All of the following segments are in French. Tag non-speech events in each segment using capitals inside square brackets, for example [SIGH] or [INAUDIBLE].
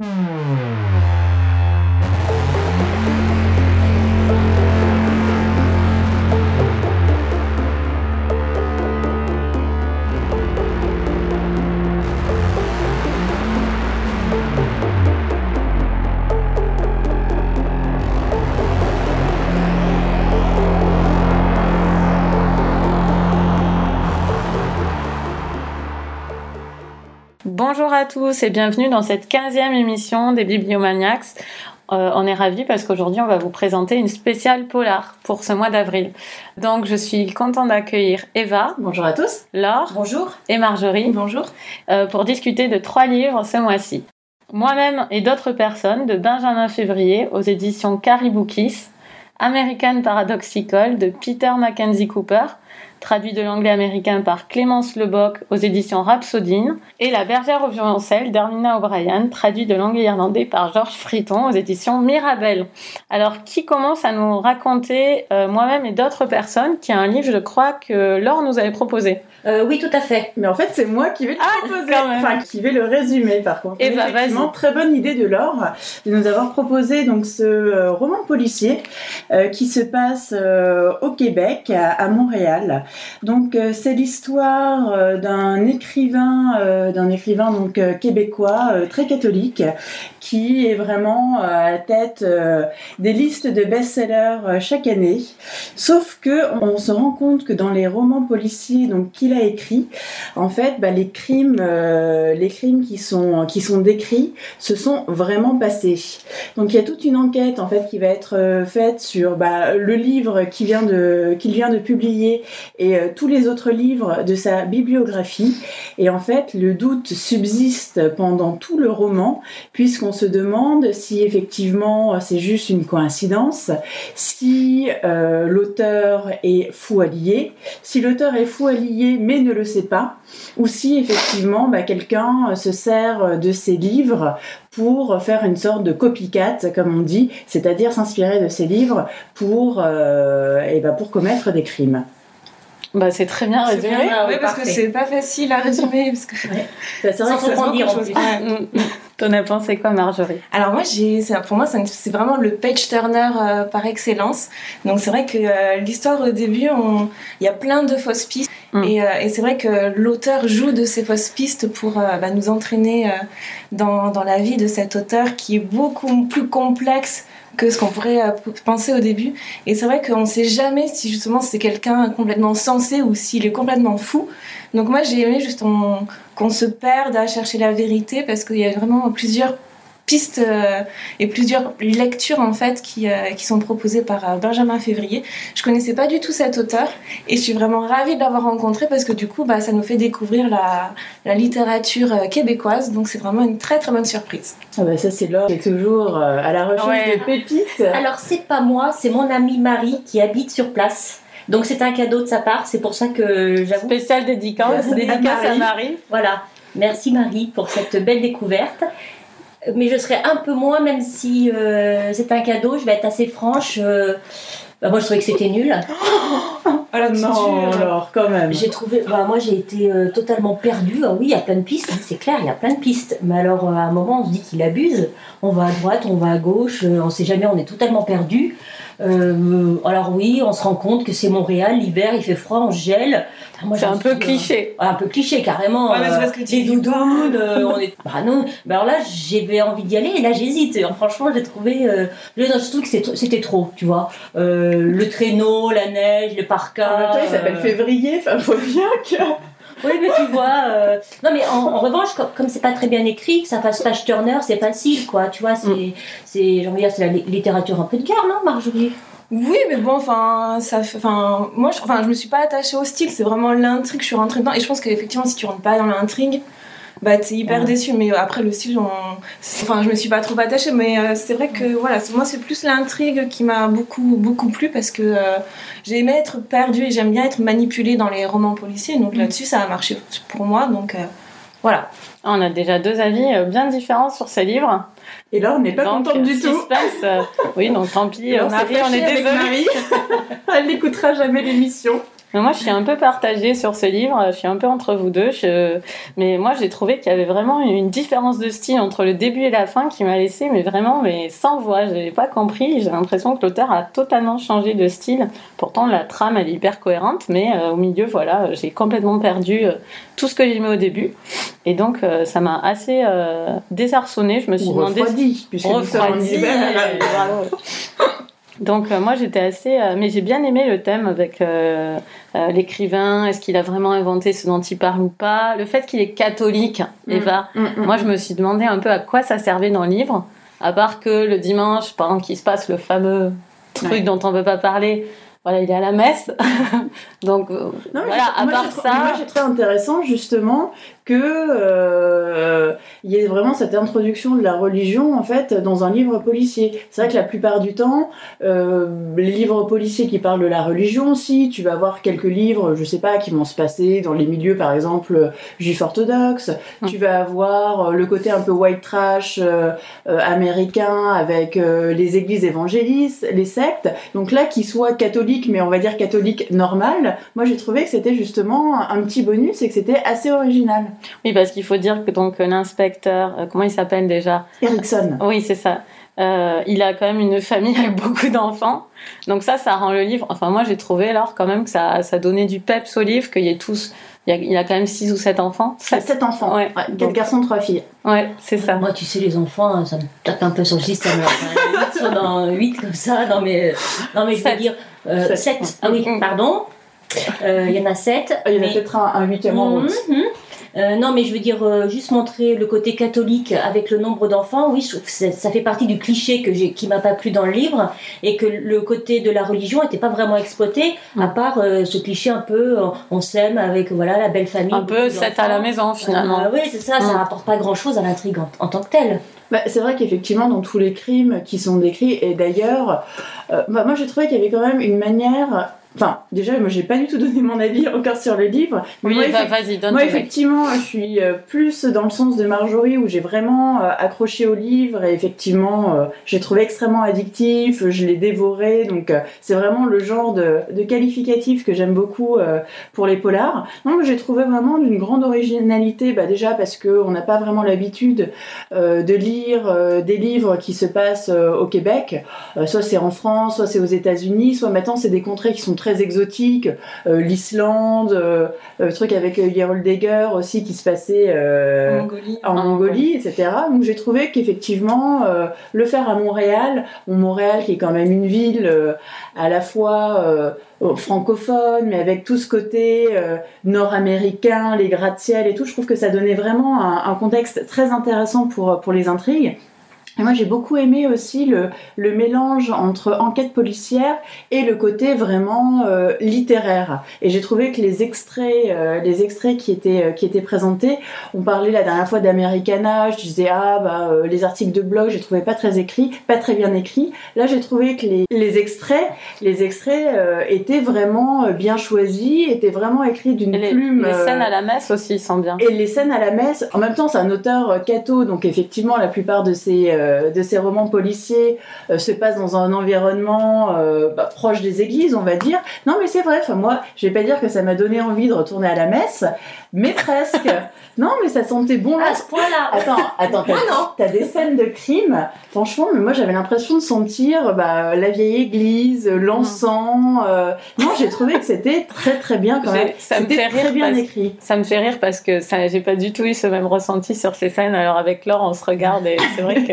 Bonjour tous et bienvenue dans cette 15e émission des Bibliomaniacs. Euh, on est ravis parce qu'aujourd'hui on va vous présenter une spéciale polar pour ce mois d'avril. Donc je suis contente d'accueillir Eva. Bonjour à tous. Laure. Bonjour. Et Marjorie. Bonjour. Euh, pour discuter de trois livres ce mois-ci. Moi-même et d'autres personnes de Benjamin Février aux éditions Caribou Kiss, American Paradoxical de Peter Mackenzie Cooper, traduit de l'anglais américain par Clémence Leboc aux éditions Rhapsodine, et La bergère au violoncelle d'Armina O'Brien, traduit de l'anglais irlandais par Georges Friton aux éditions Mirabel. Alors, qui commence à nous raconter, euh, moi-même et d'autres personnes, qui a un livre, je crois, que Laure nous avait proposé? Euh, Oui, tout à fait. Mais en fait, c'est moi qui vais le ah, proposer, enfin, qui vais le résumer, par contre. Et eh bah, Effectivement, très bonne idée de Laure de nous avoir proposé donc ce euh, roman policier qui se passe au Québec, à Montréal. Donc euh, c'est l'histoire euh, d'un écrivain, euh, d'un écrivain donc québécois très catholique qui est vraiment à la tête des listes de best-sellers chaque année. Sauf que on se rend compte que dans les romans policiers donc qu'il a écrits, en fait, bah, les crimes, les crimes qui sont qui sont décrits, se sont vraiment passés. Donc il y a toute une enquête en fait qui va être faite sur bah, le livre qu'il vient de qu'il vient de publier et euh, tous les autres livres de sa bibliographie. Et en fait, le doute subsiste pendant tout le roman, puisqu'on se demande si effectivement c'est juste une coïncidence, si euh, l'auteur est fou allié, si l'auteur est fou allié mais ne le sait pas, ou si effectivement bah, quelqu'un se sert de ses livres pour faire une sorte de copycat, comme on dit, c'est-à-dire s'inspirer de ses livres euh, et bah, pour commettre des crimes. Bah, c'est très bien résumé. oui, parce que c'est pas facile à résumer. Parce que... c'est vrai que ça se dire en plus. T'en as pensé quoi, Marjorie? Alors moi, j'ai, pour moi, c'est vraiment le page turner euh, par excellence. Donc c'est vrai que euh, l'histoire au début, il y a plein de fausses pistes. Mm. Et, euh, et c'est vrai que l'auteur joue de ces fausses pistes pour bah, nous entraîner dans, dans la vie de cet auteur qui est beaucoup plus complexe que ce qu'on pourrait euh, penser au début. Et c'est vrai qu'on ne sait jamais si justement c'est quelqu'un complètement sensé ou s'il est complètement fou. Donc moi j'ai aimé justement qu'on se perde à chercher la vérité parce qu'il y a vraiment plusieurs pistes euh, et plusieurs lectures en fait qui, euh, qui sont proposées par euh, Benjamin Février. Je connaissais pas du tout cet auteur et je suis vraiment ravie de l'avoir rencontré parce que du coup bah, ça nous fait découvrir la, la littérature québécoise donc c'est vraiment une très très bonne surprise. Ah bah ça c'est l'or est toujours à la recherche de pépites. Alors c'est pas moi, c'est mon amie Marie qui habite sur place. Donc c'est un cadeau de sa part, c'est pour ça que j'avoue. Spécial dédicace, dédicace à Marie. Voilà. Merci Marie pour cette belle découverte mais je serais un peu moins, même si euh, c'est un cadeau, je vais être assez franche. Euh, bah, moi, je trouvais que c'était nul. Ah non, alors quand même. J'ai trouvé, bah, moi j'ai été euh, totalement perdue. Ah oui, il y a plein de pistes, c'est clair, il y a plein de pistes. Mais alors à un moment, on se dit qu'il abuse. On va à droite, on va à gauche, on sait jamais, on est totalement perdu. Euh, alors oui, on se rend compte que c'est Montréal, l'hiver, il fait froid, on gèle. c'est un peu cliché. un peu cliché, carrément. Ouais, euh, les doudounes, euh, on est... [LAUGHS] Bah non, bah alors là, j'avais envie d'y aller et là, j'hésite. Franchement, j'ai trouvé... Euh, je trouve que c'était trop, tu vois. le traîneau, la neige, le parka... il s'appelle février, enfin, faut bien que... Oui, mais tu vois. Euh, non, mais en, revanche, comme, c'est pas très bien écrit, que ça fasse page turner, c'est facile, quoi. Tu vois, c'est, mm. c'est, c'est la littérature un peu de guerre, non, Marjorie? Oui, mais bon, enfin, ça, enfin, moi, je, enfin, je me suis pas attachée au style. C'est vraiment l'intrigue. Je suis rentrée dedans, et je pense qu'effectivement, si tu rentres pas dans l'intrigue, bah t'es hyper déçu mais après le style enfin je me suis pas trop attachée mais euh, c'est vrai que voilà moi c'est plus l'intrigue qui m'a beaucoup beaucoup plu parce que euh, j'ai aimé être perdue et j'aime bien être manipulée dans les romans policiers donc mm. là-dessus ça a marché pour moi donc euh, voilà on a déjà deux avis bien différents sur ces livres et là, on n'est pas contente du tout. oui, donc tant pis. Marie, on est désolée. [LAUGHS] Elle n'écoutera jamais l'émission. Mais moi, je suis un peu partagée sur ce livre. Je suis un peu entre vous deux. Mais moi, j'ai trouvé qu'il y avait vraiment une différence de style entre le début et la fin qui m'a laissé, mais vraiment, mais sans voix. Je n'avais pas compris. J'ai l'impression que l'auteur a totalement changé de style. Pourtant, la trame, elle est hyper cohérente, mais euh, au milieu, voilà, j'ai complètement perdu euh, tout ce que j'ai mis au début. Et donc, euh, ça m'a assez désarçonné. Je me suis demandé. Refroidi, puisque refroidi, [LAUGHS] donc euh, moi j'étais assez, euh, mais j'ai bien aimé le thème avec euh, l'écrivain. Est-ce qu'il a vraiment inventé ce dont il parle ou pas? Le fait qu'il est catholique, mm. Eva. Mm, mm, moi je me suis demandé un peu à quoi ça servait dans le livre, à part que le dimanche, pendant qu'il se passe le fameux truc dont on ne peut pas parler, voilà, il est à la messe. [LAUGHS] Donc voilà, à part ça. Moi j'ai trouvé intéressant justement que euh, il y ait vraiment cette introduction de la religion en fait dans un livre policier. C'est vrai que la plupart du temps, euh, les livres policiers qui parlent de la religion aussi, tu vas voir quelques livres, je sais pas, qui vont se passer dans les milieux par exemple juifs orthodoxes. Hum. Tu vas avoir le côté un peu white trash euh, euh américain avec euh, les églises évangélistes, les sectes. Donc là, qui soit catholique, mais on va dire catholique normal, moi j'ai trouvé que c'était justement un petit bonus et que c'était assez original. Oui, parce qu'il faut dire que donc l'inspecteur, euh, comment il s'appelle déjà Erickson. Oui, c'est ça. Euh, il a quand même une famille avec beaucoup d'enfants. Donc ça, ça rend le livre. Enfin, moi, j'ai trouvé alors quand même que ça, ça donnait du peps au livre, qu'il y ait tous. Il a, quand même 6 ou 7 enfants. 7 enfants. Ouais. ouais. 4 garçons, 3 filles. Ouais, c'est ça. Moi, tu sais, les enfants, ça me tape un peu sur le système. Ils sont dans 8 comme ça. Non, mais, non, mais je veux dire. Euh, 7. Ah oui, pardon. Euh, il y en a 7. Il y en a peut-être un, 8 en route. Mhm. Euh, non, mais je veux dire, euh, juste montrer le côté catholique avec le nombre d'enfants, oui, je ça fait partie du cliché que j'ai, qui m'a pas plu dans le livre, et que le côté de la religion n'était pas vraiment exploité, à part euh, ce cliché un peu, on s'aime avec voilà la belle famille. Un peu c'est à la maison finalement. oui, c'est ça, ça rapporte pas grand-chose à l'intrigue en, tant que telle. Bah, c'est vrai qu'effectivement, dans tous les crimes qui sont décrits, et d'ailleurs, bah, moi j'ai trouvé qu'il y avait quand même une manière Enfin, déjà, moi, j'ai pas du tout donné mon avis encore sur le livre. oui, moi, vas-y, donne Moi, effectivement, je suis euh, plus dans le sens de Marjorie où j'ai vraiment euh, accroché au livre et effectivement, euh, j'ai trouvé extrêmement addictif, je l'ai dévoré. Donc, c'est vraiment le genre de, de qualificatif que j'aime beaucoup pour les polars. Non, j'ai trouvé vraiment d'une grande originalité, bah, déjà parce qu'on n'a pas vraiment l'habitude de lire des livres qui se passent au Québec. soit c'est en France, soit c'est aux États-Unis, soit maintenant c'est des contrées qui sont très exotiques, euh, l'Islande, euh, le truc avec Gerold Degger aussi qui se passait euh, en Mongolie, etc. Donc j'ai trouvé qu'effectivement le faire à Montréal, Montréal qui est quand même une ville à la fois francophone, mais avec tout ce côté nord-américain, les gratte-ciel et tout, je trouve que ça donnait vraiment un, un contexte très intéressant pour, pour les intrigues. Et moi, j'ai beaucoup aimé aussi le, le, mélange entre enquête policière et le côté vraiment euh, littéraire. Et j'ai trouvé que les extraits, euh, les extraits qui étaient euh, qui étaient présentés, on parlait la dernière fois d'Americana, je disais ah bah les articles de blog, j'ai trouvé pas très écrits, pas très bien écrits. Là, j'ai trouvé que les, les extraits, les extraits étaient vraiment bien choisis, étaient vraiment écrits d'une plume. Les scènes à la messe aussi sont bien. Et les scènes à la messe, en même temps, c'est un auteur catho, donc effectivement, la plupart de ces euh, de ces romans policiers euh, se passe dans un environnement euh, bah, proche des églises, on va dire. Non, mais c'est vrai. Enfin, moi, je vais pas dire que ça m'a donné envie de retourner à la messe, mais presque. [LAUGHS] non, mais ça sentait bon À ce point-là. Attends, attends. T'as, as des scènes de crime. Franchement, mais moi, j'avais l'impression de sentir bah, la vieille église, l'encens. Non, j'ai trouvé que c'était très très bien quand même. Ça me fait rire bien écrit. Ça me fait rire parce que ça, j'ai pas du tout eu ce même ressenti sur ces scènes. Alors avec Laure, on se regarde et c'est vrai que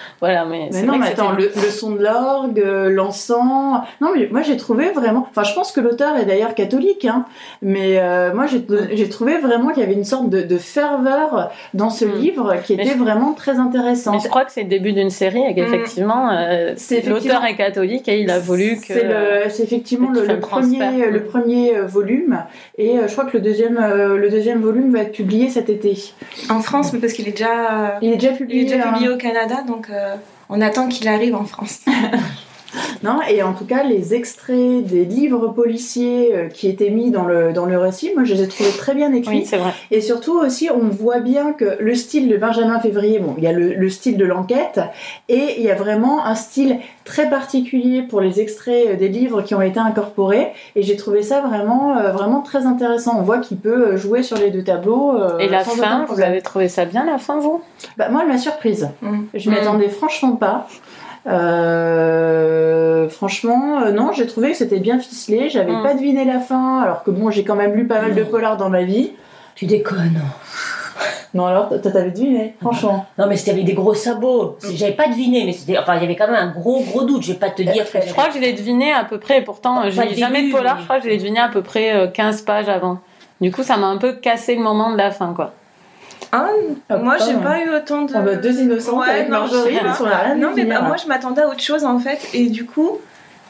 voilà, mais, non, mais attends, le, son de l'orgue, euh, l'encens. Non, mais moi j'ai trouvé vraiment. Enfin, je pense que l'auteur est d'ailleurs catholique, hein, mais euh, moi j'ai trouvé vraiment qu'il y avait une sorte de, ferveur dans ce hmm. livre qui était vraiment très intéressant. Mais je crois que c'est le début d'une série et qu'effectivement, hmm. euh, l'auteur est catholique et il a voulu que. C'est effectivement le, premier, le premier volume et je crois que le deuxième, le deuxième volume va être publié cet été. En France, mais parce qu'il est déjà. Il est déjà publié. Il est déjà publié au Canada, donc on attend qu'il arrive en France. [LAUGHS] [LAUGHS] Non, et en tout cas, les extraits des livres policiers euh, qui étaient mis dans le, dans le récit, moi, je les ai trouvés très bien écrits. Oui, c'est vrai. Et surtout aussi, on voit bien que le style de Benjamin Février, bon, il y a le, le style de l'enquête, et il y a vraiment un style très particulier pour les extraits euh, des livres qui ont été incorporés. Et j'ai trouvé ça vraiment, euh, vraiment très intéressant. On voit qu'il peut jouer sur les deux tableaux. euh, Et la sans fin, vous avez trouvé ça bien la fin, vous? Bah, moi, elle m'a surprise. Mm. Je m'y Mm. attendais franchement pas. Euh, franchement, euh, non, j'ai trouvé que c'était bien ficelé. J'avais Mm. pas deviné la fin, alors que bon, j'ai quand même lu pas mal de Non. polars dans ma vie. Tu déconnes. Non, alors, toi, t'avais deviné, franchement. Non, mais c'était avec des gros sabots. J'avais pas deviné, mais c'était. Enfin, il y avait quand même un gros, gros doute. Je vais pas te dire que. Je crois que je l'ai deviné à peu près, et pourtant, le lis jamais de début, polar, mais- je crois que je l'ai deviné à peu près euh, 15 pages avant. Du coup, ça m'a un peu cassé le moment de la fin, quoi. Ah, Ah, moi, j'ai pas eu autant de. Ah bah, deux innocentes Ouais, avec non, Marjorie, pas. parce qu'on a rien Non, mais bah, là. moi, je m'attendais à autre chose en fait, et du coup,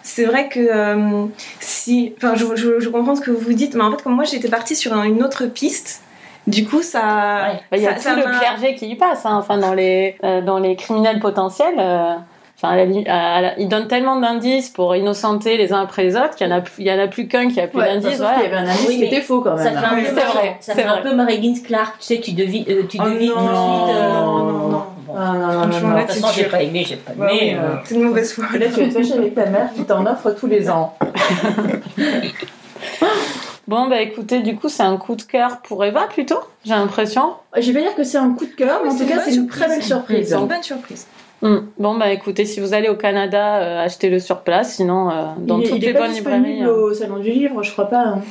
c'est vrai que euh, si. Enfin, je, je- je comprends ce que vous dites, mais en fait, comme moi, j'étais partie sur une autre piste, du coup, ça. Ouais. Bah, Il y a ça- tout ça le clergé qui y passe, hein. enfin, dans les, euh, dans les criminels potentiels. Euh, Enfin, à la à la- ils donnent tellement d'indices pour innocenter les uns après les autres qu'il y en a, il y en a plus qu'un qui a plus Ouais, d'indices. qu'il y avait un indice Oui, qui était faux quand Ça même. fait un Oui, peu, c'est vrai, ça c'est fait un peu Mary Gibbs Clark, tu sais, tu devines, euh, tu Oh devines non, tout de suite. euh, non, non, non. Bon. Ah, non, non, non, Franchement, non. là, De toute façon, j'ai pas aimé, j'ai pas Bah aimé. oui, euh, C'est une mauvaise foi. Là, tu fâcher avec ta mère qui t'en offre tous les ans. [LAUGHS] Bon, bah écoutez, du coup, c'est un coup de cœur pour Eva plutôt, j'ai l'impression. Je vais pas dire que c'est un coup de cœur, mais en tout cas, c'est une très belle surprise. C'est une bonne surprise. Hmm. Bon, bah écoutez, si vous allez au Canada, euh, achetez-le sur place, sinon euh, dans il est, toutes il est les bonnes librairies. euh. au salon du livre, je crois pas. hein.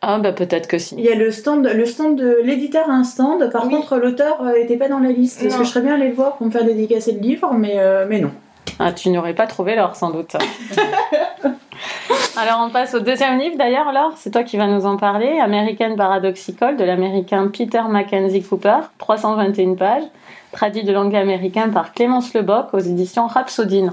Ah, bah peut-être que si. Il y a le stand, le stand de l'éditeur a un stand. Par Oui. contre, l'auteur euh, était pas dans la liste. Parce que je serais bien allé le voir pour me faire dédicacer le livre, mais, euh, mais non. Ah, tu n'aurais pas trouvé l'or sans doute. [LAUGHS] Alors on passe au deuxième livre d'ailleurs, Laure, c'est toi qui vas nous en parler, American Paradoxical de l'américain Peter Mackenzie Cooper, 321 pages, traduit de l'anglais américain par Clémence Leboc aux éditions Rhapsodine.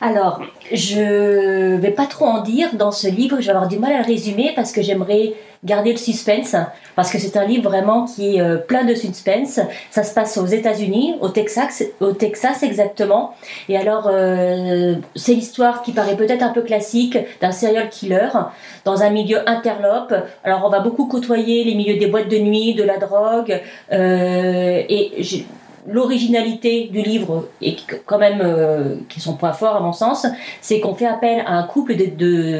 Alors, je vais pas trop en dire dans ce livre, je vais avoir du mal à le résumer parce que j'aimerais garder le suspense, parce que c'est un livre vraiment qui est euh, plein de suspense. Ça se passe aux États-Unis, au Texas, au Texas exactement. Et alors, euh, c'est l'histoire qui paraît peut-être un peu classique d'un serial killer dans un milieu interlope. Alors, on va beaucoup côtoyer les milieux des boîtes de nuit, de la drogue, euh, et l'originalité du livre et quand même euh, qui est son point fort à mon sens, c'est qu'on fait appel à un couple de,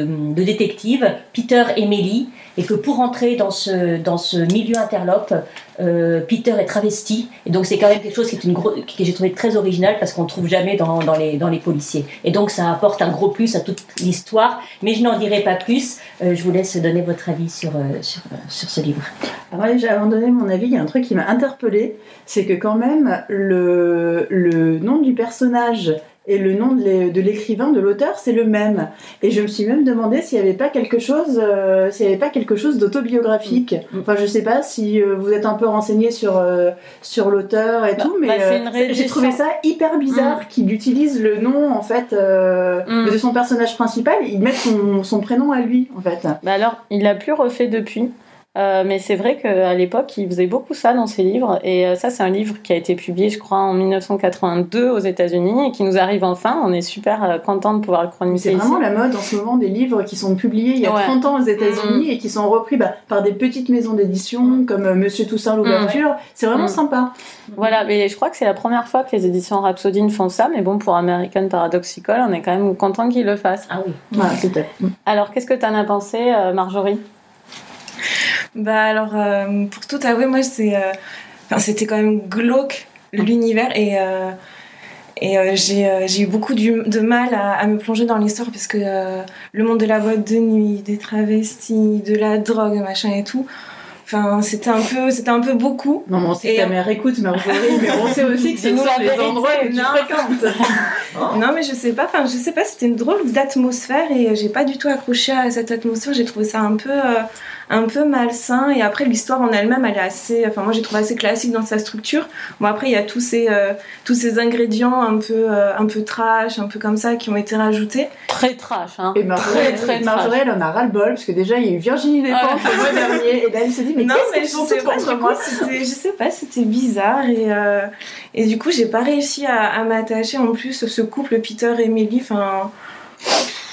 de, détectives, Peter et Melly, et que pour entrer dans ce, dans ce milieu interlope, euh, Peter est travesti, et donc c'est quand même quelque chose qui est une gros, que j'ai trouvé très original parce qu'on ne trouve jamais dans, dans, les, dans les policiers. Et donc ça apporte un gros plus à toute l'histoire, mais je n'en dirai pas plus. Euh, je vous laisse donner votre avis sur, euh, sur, sur ce livre. Moi, avant de donner mon avis, il y a un truc qui m'a interpellée. C'est que quand même, le, le nom du personnage et le nom de l'é- de l'écrivain, de l'auteur, c'est le même. Et je me suis même demandé s'il n'y avait pas quelque chose, euh, s'il y avait pas quelque chose d'autobiographique. Mm. Enfin, je sais pas si euh, vous êtes un peu renseigné sur euh, sur l'auteur et Bah, tout, mais bah, j'ai trouvé ça hyper bizarre qu'il utilise le nom en fait Mm. de son personnage principal. Il met son, son prénom à lui en fait. Bah alors, il l'a plus refait depuis. Euh, mais c'est vrai qu'à l'époque, il faisait beaucoup ça dans ses livres. Et euh, ça, c'est un livre qui a été publié, je crois, en 1982 aux États-Unis et qui nous arrive enfin. On est super euh, content de pouvoir le chroniquer C'est vraiment la mode en ce moment des livres qui sont publiés il y a Ouais. 30 ans aux États-Unis et qui sont repris bah, par des petites maisons d'édition comme euh, Monsieur Toussaint l'ouverture. C'est vraiment Mm. sympa. Voilà, mais je crois que c'est la première fois que les éditions Rhapsodine font ça. Mais bon, pour American Paradoxical, on est quand même content qu'ils le fassent. Ah oui. Alors, qu'est-ce que tu en as pensé, euh, Marjorie? Bah alors, euh, pour tout avouer, moi, c'est, euh, enfin, c'était quand même glauque l'univers et, euh, et j'ai, j'ai eu beaucoup du- de mal à, à me plonger dans l'histoire parce que le monde de la boîte de nuit, des travestis, de la drogue, machin et tout, enfin, c'était un peu, c'était un peu beaucoup. Non, mais on sait Et- que ta mère écoute mais on sait aussi que [LAUGHS] nous la les endroits que tu non. fréquentes. [LAUGHS] Non, mais je sais pas, enfin, je sais pas, c'était une drôle d'atmosphère et j'ai pas du tout accroché à cette atmosphère. J'ai trouvé ça un peu, euh, un peu malsain. Et après, l'histoire en elle-même, elle est assez, enfin, moi j'ai trouvé assez classique dans sa structure. Bon, après, il y a tous ces, euh, tous ces ingrédients un peu, euh, un peu trash, un peu comme ça, qui ont été rajoutés. Très trash, hein. Et Marjorie, Très, très Marjorie, elle en a ras-le-bol parce que déjà il y a eu Virginie Despentes Ah. le mois dernier et là elle se dit mais non, qu'est-ce mais je sais pas, contre coup, moi c'était, je sais pas, c'était bizarre et, euh, et du coup, j'ai pas réussi à, à m'attacher en plus ce couple Peter et Millie. Enfin,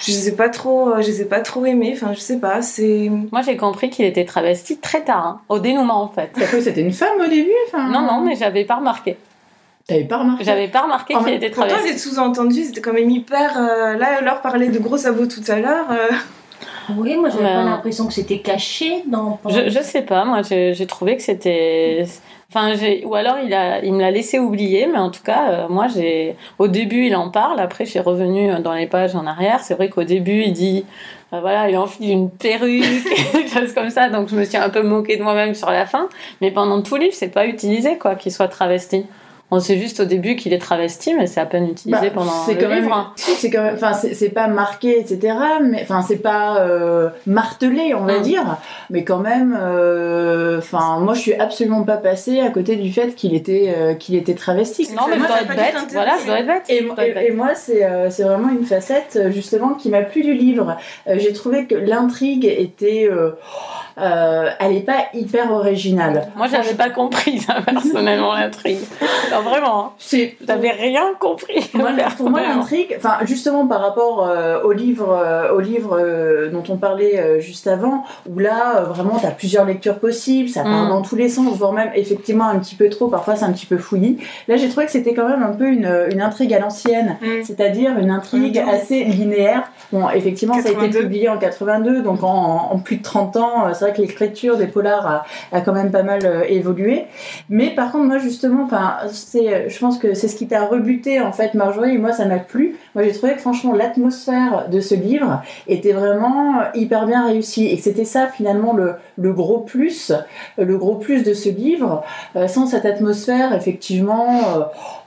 je les ai pas trop, je les ai pas trop aimés. Enfin, je sais pas. C'est. Moi, j'ai compris qu'il était travesti très tard, hein, au dénouement en fait. T'as cru que c'était une femme au début enfin... Non, non, mais j'avais pas remarqué. T'avais pas remarqué J'avais pas remarqué qu'il était Pourtant, travesti. les sous-entendus, c'était quand même hyper. euh, là, leur parlait de gros sabots tout à l'heure. euh, Oui, moi j'avais pas l'impression que c'était caché dans. Je, je sais pas, moi j'ai j'ai trouvé que c'était. Enfin, j'ai- ou alors il, a, il me l'a laissé oublier, mais en tout cas, euh, moi j'ai. Au début, il en parle, après, je suis revenue dans les pages en arrière. C'est vrai qu'au début, il dit. euh, voilà, il enfile une perruque, [LAUGHS] des choses comme ça, donc je me suis un peu moquée de moi-même sur la fin. Mais pendant tout le livre, c'est pas utilisé, quoi, qu'il soit travesti. On sait juste au début qu'il est travesti, mais c'est à peine utilisé Bah, pendant c'est le quand livre. hein. si, c'est quand même, enfin, c'est c'est pas marqué, etc. Mais enfin, c'est pas euh, martelé, on va Mm. dire. Mais quand même, euh, enfin, moi, je suis absolument pas passée à côté du fait qu'il était, euh, qu'il était travesti. Non, mais je dois être bête. Voilà, je dois être bête. Et, moi, c'est euh, c'est vraiment une facette justement qui m'a plu du livre. Euh, J'ai trouvé que l'intrigue était, euh, euh, elle est pas hyper originale. Moi, j'avais pas compris ça, personnellement, l'intrigue. [LAUGHS] Vraiment, hein. C'est j'avais rien compris. Moi, pour moi, l'intrigue, enfin, justement par rapport euh, au livre, euh, au livre euh, dont on parlait juste avant, où là, vraiment, tu as plusieurs lectures possibles, ça part Mm. dans tous les sens, voire même effectivement un petit peu trop, parfois c'est un petit peu fouillis. Là, j'ai trouvé que c'était quand même un peu une, une intrigue à l'ancienne, Mm. c'est-à-dire une intrigue assez linéaire. Bon, effectivement, ça a été 82. publié en 82, donc en, en plus de 30 ans, c'est vrai que l'écriture des polars a, a quand même pas mal évolué. Mais par contre, moi, justement, enfin, c'est, je pense que c'est ce qui t'a rebuté, en fait, Marjorie, et moi, ça m'a plu. Moi, j'ai trouvé que, franchement, l'atmosphère de ce livre était vraiment euh, hyper bien réussie, et que c'était ça, finalement, le, gros plus, euh, le gros plus de ce livre. Euh, sans cette atmosphère, effectivement,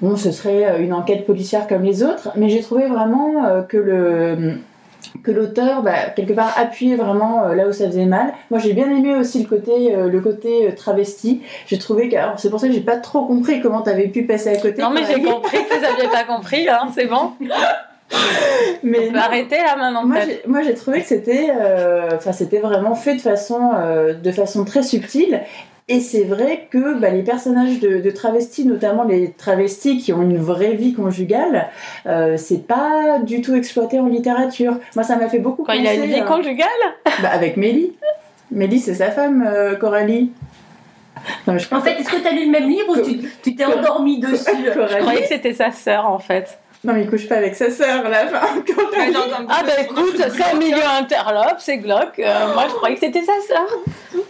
euh, ce serait euh, une enquête policière comme les autres, mais j'ai trouvé vraiment euh, que le que l'auteur, bah, quelque part, appuyait vraiment euh, là où ça faisait mal. Moi, j'ai bien aimé aussi le côté, euh, le côté euh, travesti. J'ai trouvé que, alors, c'est pour ça que j'ai pas trop compris comment t'avais pu passer à côté. Non, mais j'ai compris que vous aviez pas compris, hein, c'est bon. [LAUGHS] Mais On peut non. arrêter là maintenant, Moi, j'ai- trouvé que c'était, enfin, c'était vraiment fait de façon, de façon très subtile. Et c'est vrai que bah, les personnages de, de travestis, notamment les travestis qui ont une vraie vie conjugale, euh, c'est pas du tout exploité en littérature. Moi, ça m'a fait beaucoup Quand penser. il a une vie euh, conjugale bah, avec Mélie. Mélie, c'est sa femme, euh, Coralie. Non, je En fait, est-ce que tu as lu le même livre ou tu t'es endormi dessus? Je croyais que c'était sa sœur en fait. Non, mais il couche pas avec sa sœur, là. Enfin, Coralie. Dans- dans- Ah bah écoute, c'est un milieu interlope, c'est glauque. Euh, moi je croyais que c'était sa sœur.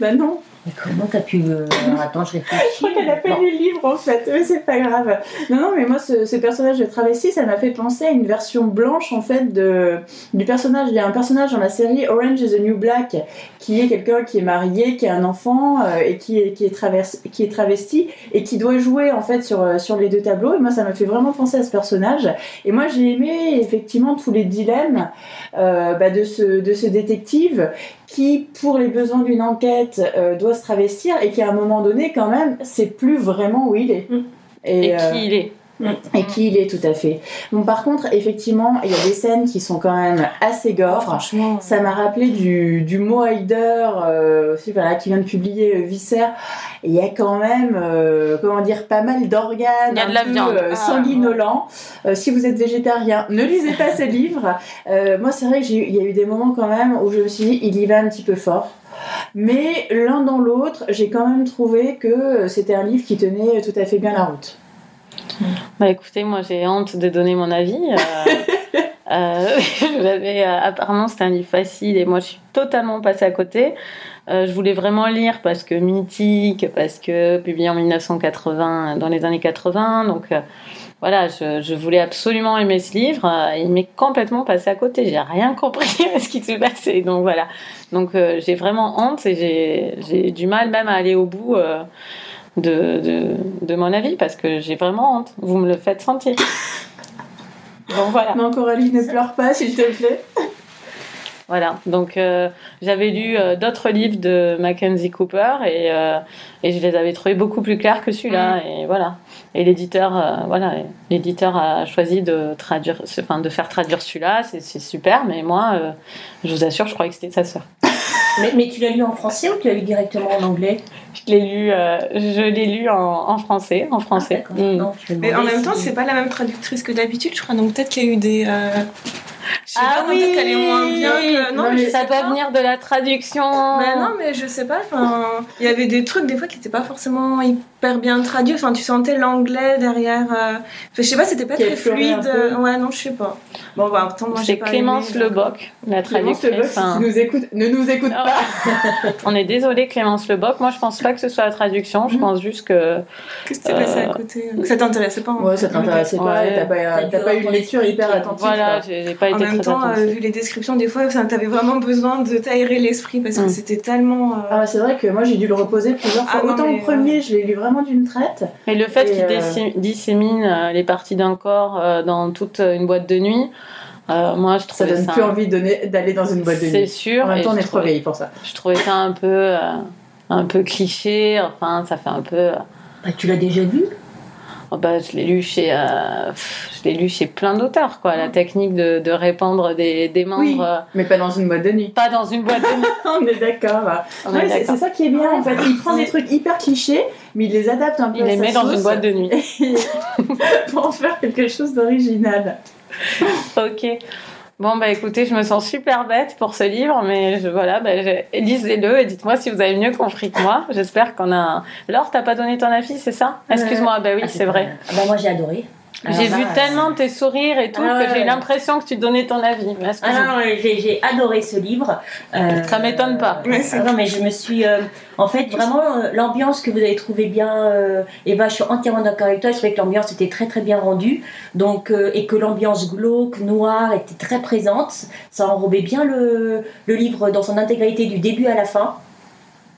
Bah non. Mais comment t'as pu. euh, Attends, je réfléchis. Je crois qu'elle a pas lu le livre en fait, mais c'est pas grave. Non, non, mais moi, ce, ce personnage de travesti, ça m'a fait penser à une version blanche en fait de, du personnage. Il y a un personnage dans la série Orange is the New Black qui est quelqu'un qui est marié, qui a un enfant euh, et qui est, qui, est travers- qui est travesti et qui doit jouer en fait sur, euh, sur les deux tableaux. Et moi, ça m'a fait vraiment penser à ce personnage. Et moi, j'ai aimé effectivement tous les dilemmes euh, bah, de, ce, de ce détective qui, pour les besoins d'une enquête, euh, doit se travestir et qui, à un moment donné, quand même, sait plus vraiment où il est. Mm. Et, euh, qui il est et qui il est, tout à fait. Bon, par contre, effectivement, il y a des scènes qui sont quand même assez gore. Franchement. Ça m'a rappelé du, du Mo euh, aussi, voilà, qui vient de publier euh. Et il y a quand même, euh, comment dire, pas mal d'organes, Il y a de un la peu, viande. euh, Ah, sanguinolents. Si vous êtes végétarien, ne lisez pas ce livre. Euh, moi, c'est vrai qu'il y a eu des moments quand même où je me suis dit, il y va un petit peu fort. Mais l'un dans l'autre, j'ai quand même trouvé que c'était un livre qui tenait tout à fait bien la route. Bah écoutez, moi j'ai honte de donner mon avis. Euh, [LAUGHS] euh, [LAUGHS] j'avais, euh, apparemment c'était un livre facile et moi je suis totalement passée à côté. Je voulais vraiment lire parce que mythique, parce que publié en 1980, dans les années 80, donc voilà, je, je voulais absolument aimer ce livre. Il m'est complètement passé à côté. J'ai rien compris [LAUGHS] à ce qui se passait. Donc voilà. Donc j'ai vraiment honte et j'ai du mal même à aller au bout. De, de, de mon avis parce que j'ai vraiment honte. Vous me le faites sentir. [LAUGHS] Donc voilà. Non, Coralie, ne pleure pas, s'il te plaît. Voilà. Donc euh, j'avais lu euh, d'autres livres de Mackenzie Cooper et, euh, et je les avais trouvés beaucoup plus clairs que celui-là. Et voilà. Et l'éditeur, euh, voilà, l'éditeur a choisi de traduire, enfin de faire traduire celui-là. C'est c'est super. Mais moi, euh, je vous assure, je croyais que c'était sa sœur. [LAUGHS] Mais, mais tu l'as lu en français ou tu l'as lu directement en anglais? Je l'ai lu, euh, je l'ai lu en, en français, en français. Ah. Mm. Non, Mais en même temps, c'est pas la même traductrice que d'habitude, je crois. Donc peut-être qu'il y a eu des. euh, Je sais pas, peut-être qu'elle est moins bien que. Non, mais ça doit venir de la traduction. Mais non, mais je sais pas. Enfin, il y avait des trucs des fois qui n'étaient pas forcément hyper bien traduits. Enfin, tu sentais l'anglais derrière. euh, Enfin, je sais pas, c'était pas très fluide. Ouais, non, je sais pas. Bon, bah, attends, moi j'ai C'est pas. Clémence aimé, Leboc, la Clémence traductrice. Si hein. tu nous écoutes, ne nous écoute Ah pas. [LAUGHS] On est désolé Clémence Leboc. Moi, je pense pas que ce soit la traduction. Je Mhm. pense juste que Qu'est-ce que t'es passé à Euh, côté Que ça t'intéressait pas hein Ouais, ça t'intéressait pas, Ouais. t'as pas, t'as pas eu une lecture hyper attentive. voilà, j'ai j'ai pas En été même très temps, euh, attentive. vu les descriptions, des fois, ça t'avais vraiment besoin de t'aérer l'esprit parce que Mm. c'était tellement. euh, Ah, c'est vrai que moi j'ai dû le reposer plusieurs fois. Ah non, Autant mais, le premier, je l'ai lu vraiment d'une traite. Et le fait qu'il euh, dissémine euh, les parties d'un corps euh, dans toute une boîte de nuit, euh, moi je Ça trouvais donne ça. plus envie de donner- d'aller dans une boîte de C'est nuit. sûr. En même et temps, on est trop vieille pour ça. Je trouvais ça un peu, euh, un peu cliché. Enfin, ça fait un peu. Bah, tu l'as déjà vu? oh bah, je l'ai lu chez, euh, je l'ai lu chez plein d'auteurs, quoi. La technique de, de répandre des, des membres. Oui. euh, Mais pas dans une boîte de nuit. pas dans une boîte de nuit. [LAUGHS] on est d'accord. Ouais, c'est ça qui est bien en fait. Il prend des trucs hyper clichés, mais il les adapte un peu Il à les sa met dans une boîte de nuit. [LAUGHS] pour en faire quelque chose d'original. Ok. Bon, bah écoutez, je me sens super bête pour ce livre, mais je, voilà, bah, je- lisez-le et dites-moi si vous avez mieux compris que moi. J'espère qu'on a. un- Laure, t'as pas donné ton avis, c'est ça? Excuse-moi, bah oui, Ah, c'est vrai. Ah, bah, moi j'ai adoré. J'ai Alors vu là, tellement tes sourires et tout Ah que j'ai ouais. eu l'impression que tu donnais ton avis. Ah non, non, j'ai j'ai adoré ce livre. Euh, Ça m'étonne pas. euh, ah non, mais je me suis. euh, en fait, vraiment, euh, l'ambiance que vous avez trouvée bien, euh, Eva, je suis entièrement d'accord avec toi. Je trouvais que l'ambiance était très très bien rendue. Donc, euh, et que l'ambiance glauque, noire était très présente. Ça enrobait bien le, le livre dans son intégralité du début à la fin.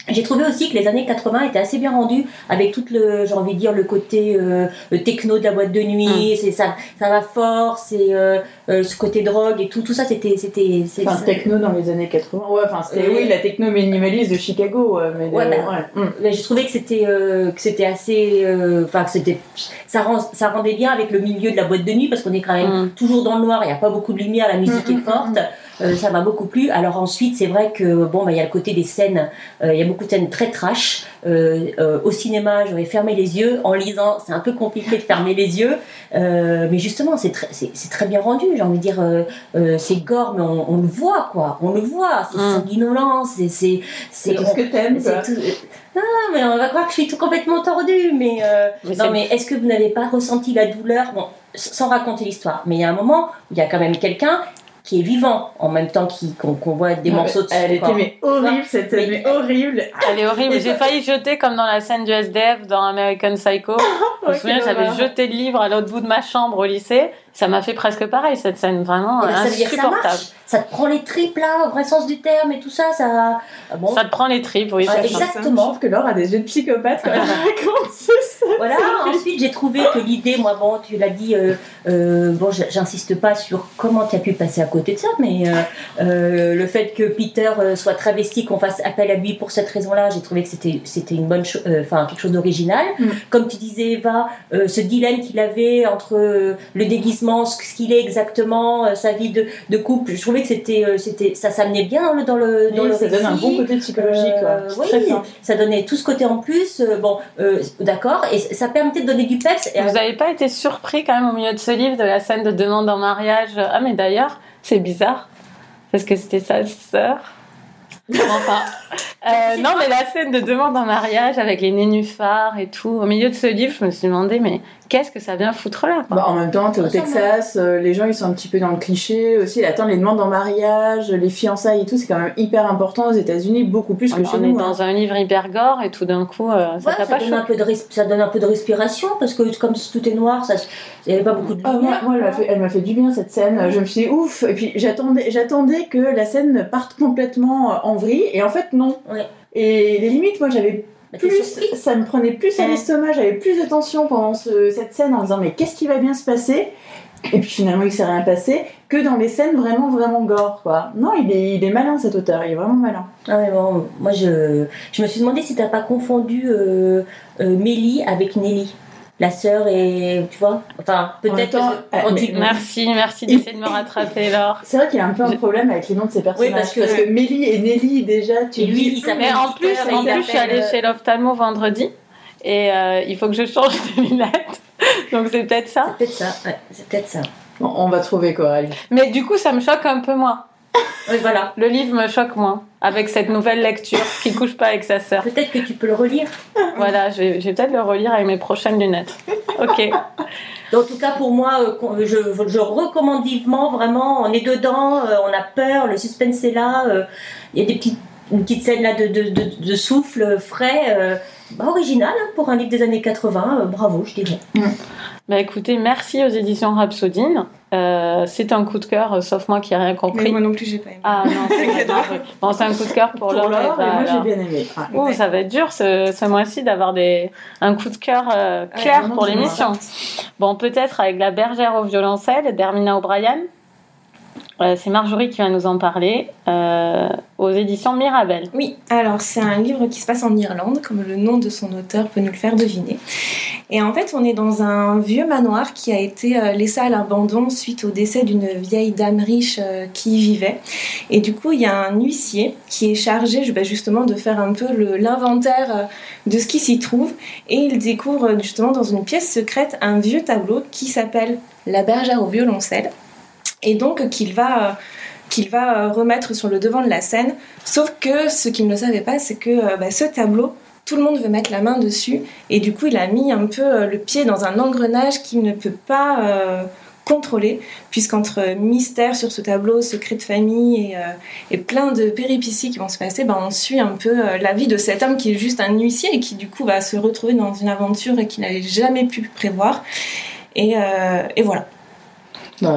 J'ai trouvé aussi que les années 80 étaient assez bien rendues avec tout le, j'ai envie de dire, le côté euh, techno de la boîte de nuit, c'est ça, ça va fort, c'est euh, euh, ce côté drogue et tout, tout ça c'était, c'était, Enfin, techno dans les années 80. Ouais, enfin, c'était Euh, oui, la techno minimaliste de Chicago. Mais Ouais, de- bah, ouais. Mm. Mais j'ai trouvé que c'était euh, que c'était assez enfin que c'était ça rend, ça rendait bien avec le milieu de la boîte de nuit parce qu'on est quand même Mm. toujours dans le noir il n'y a pas beaucoup de lumière la musique Mm, est mm, forte ça m'a beaucoup plu. Alors ensuite c'est vrai que bon bah il y a le côté des scènes. Euh, il y a beaucoup de scènes très trash. Euh, euh, au cinéma j'aurais fermé les yeux en lisant. C'est un peu compliqué de fermer les yeux. Euh, mais justement c'est très bien rendu j'ai envie de dire. Euh, euh, c'est gore mais on, on le voit quoi. On le voit. C'est Mm. sanguinolent c'est c'est C'est tout ce que t'aimes, Non, mais on va croire que je suis tout complètement tordue. Mais, euh, Mais non, mais est-ce que vous n'avez pas ressenti la douleur? Bon, sans raconter l'histoire, mais il y a un moment où il y a quand même quelqu'un qui est vivant en même temps qui- qu'on voit des Non, morceaux de Elle son était mais horrible cette scène, mais horrible. Elle est horrible. J'ai failli jeter comme dans la scène du SDF dans American Psycho. [LAUGHS] Je me souviens, j'avais jeté le livre à l'autre bout de ma chambre au lycée. Ça m'a fait presque pareil cette scène, vraiment Eh ben, ça ça insupportable. marche. Ça te prend les tripes là, au vrai sens du terme et tout ça. ça... ah Bon, Ça te prend les tripes, oui. Ça. Je exactement. trouve que Laure a des yeux de psychopathe quand elle [LAUGHS] raconte scène. Voilà, ensuite j'ai trouvé que l'idée, moi, bon, tu l'as dit, euh, euh, bon, j'insiste pas sur comment tu as pu passer à côté de ça, mais euh, euh, le fait que Peter soit travesti, qu'on fasse appel à lui pour cette raison-là, j'ai trouvé que c'était c'était une bonne chose, enfin quelque chose d'original. Mm. Comme tu disais, Eva, euh, ce dilemme qu'il avait entre le déguisement, ce ce qu'il est exactement, euh, sa vie de, de couple, je trouvais que c'était, euh, c'était, ça s'amenait bien dans le dans le, dans Oui, le ça donne un récit. bon côté psychologique. Euh, oui, Très fin. ça donnait tout ce côté en plus. euh, bon, euh, d'accord, et ça permettait de donner du peps. Et Vous n'avez pas été surpris quand même au milieu de ce livre de la scène de demande en mariage? Ah mais d'ailleurs, c'est bizarre parce que c'était sa sœur. Enfin, euh, non mais la scène de demande en mariage avec les nénuphars et tout, au milieu de ce livre, je me suis demandé mais qu'est-ce que ça vient foutre là quoi Bah, en même temps, t'es au ça Texas, euh, les gens ils sont un petit peu dans le cliché aussi. Attends, les demandes en mariage, les fiançailles et tout, c'est quand même hyper important aux États-unis, beaucoup plus que On, chez on est nous. hein. dans un livre hyper gore et tout d'un coup, euh, ça Ouais, t'a ça, pas donne un peu de ça donne un peu de respiration parce que comme tout est noir, ça, il n'y avait pas beaucoup de Ah, moi, lumière. moi, elle m'a fait, elle m'a fait du bien cette scène. Je me suis dit ouf. Et puis j'attendais, j'attendais que la scène parte complètement en vrille. Et en fait non. Ouais. Et les limites, moi j'avais Bah, plus, ça me prenait plus à l'estomac. J'avais plus de tension pendant ce- cette scène en me disant mais qu'est-ce qui va bien se passer? Et puis finalement il s'est rien passé que dans les scènes vraiment vraiment gore quoi. Non, il est, il est malin cet auteur. Il est vraiment malin. Ah ouais, bon, moi je, je me suis demandé si t'as pas confondu euh, euh, Mélie avec Nelly, la sœur et tu vois, enfin peut-être euh, tu- Merci, merci d'essayer de me rattraper Laure. C'est vrai qu'il y a un peu un problème avec les noms de ces personnages. parce que- Mélie et Nelly déjà, tu Et lui, dis, il s'appelle Mais en plus, en plus je suis allée chez l'ophtalmo vendredi et euh, il faut que je change de [LAUGHS] lunettes. Donc c'est peut-être ça. C'est peut-être ça, ouais, c'est peut-être ça. Bon, on va trouver Coralie. Mais du coup, ça me choque un peu moins. Oui, voilà. Le livre me choque moins avec cette nouvelle lecture qui couche pas avec sa sœur. Peut-être que tu peux le relire. Voilà, je vais, je vais peut-être le relire avec mes prochaines lunettes. Ok. En tout cas, pour moi, euh, je, je recommande vivement, vraiment, on est dedans, euh, on a peur, le suspense est là, euh, il y a des petites, une petite scène là de, de, de, de souffle frais, bah, original hein, pour un livre des années 80, euh, bravo, je dirais. Bah écoutez, merci aux éditions Rhapsodine. Euh, c'est un coup de cœur, euh, sauf moi qui n'ai rien Mais compris. moi non plus, j'ai pas aimé. Ah non, [LAUGHS] c'est. Bon, un coup de cœur pour, Pour l'or, moi j'ai bien aimé. Ouais. Ouh, ça va être dur ce, ce mois-ci d'avoir des, un coup de cœur euh, clair pour l'émission. Bon, peut-être avec La bergère au violoncelle d'Hermina O'Brien. Euh, c'est Marjorie qui va nous en parler euh, aux éditions Mirabel. Oui, alors c'est un livre qui se passe en Irlande, comme le nom de son auteur peut nous le faire deviner. Et en fait, on est dans un vieux manoir qui a été euh, laissé à l'abandon suite au décès d'une vieille dame riche qui y vivait. Et du coup, il y a un huissier qui est chargé bah, justement de faire un peu l'inventaire de ce qui s'y trouve. Et il découvre justement dans une pièce secrète un vieux tableau qui s'appelle La bergère au violoncelle. Et donc, qu'il va... euh, qu'il va euh, remettre sur le devant de la scène. Sauf que ce qu'il ne savait pas, c'est que euh, bah, ce tableau, tout le monde veut mettre la main dessus. Et du coup, il a mis un peu le pied dans un engrenage qu'il ne peut pas contrôler, puisqu'entre mystère sur ce tableau, secret de famille et, plein de péripéties qui vont se passer, bah, on suit un peu la vie de cet homme qui est juste un huissier et qui du coup va se retrouver dans une aventure qu'il n'avait jamais pu prévoir. Et voilà.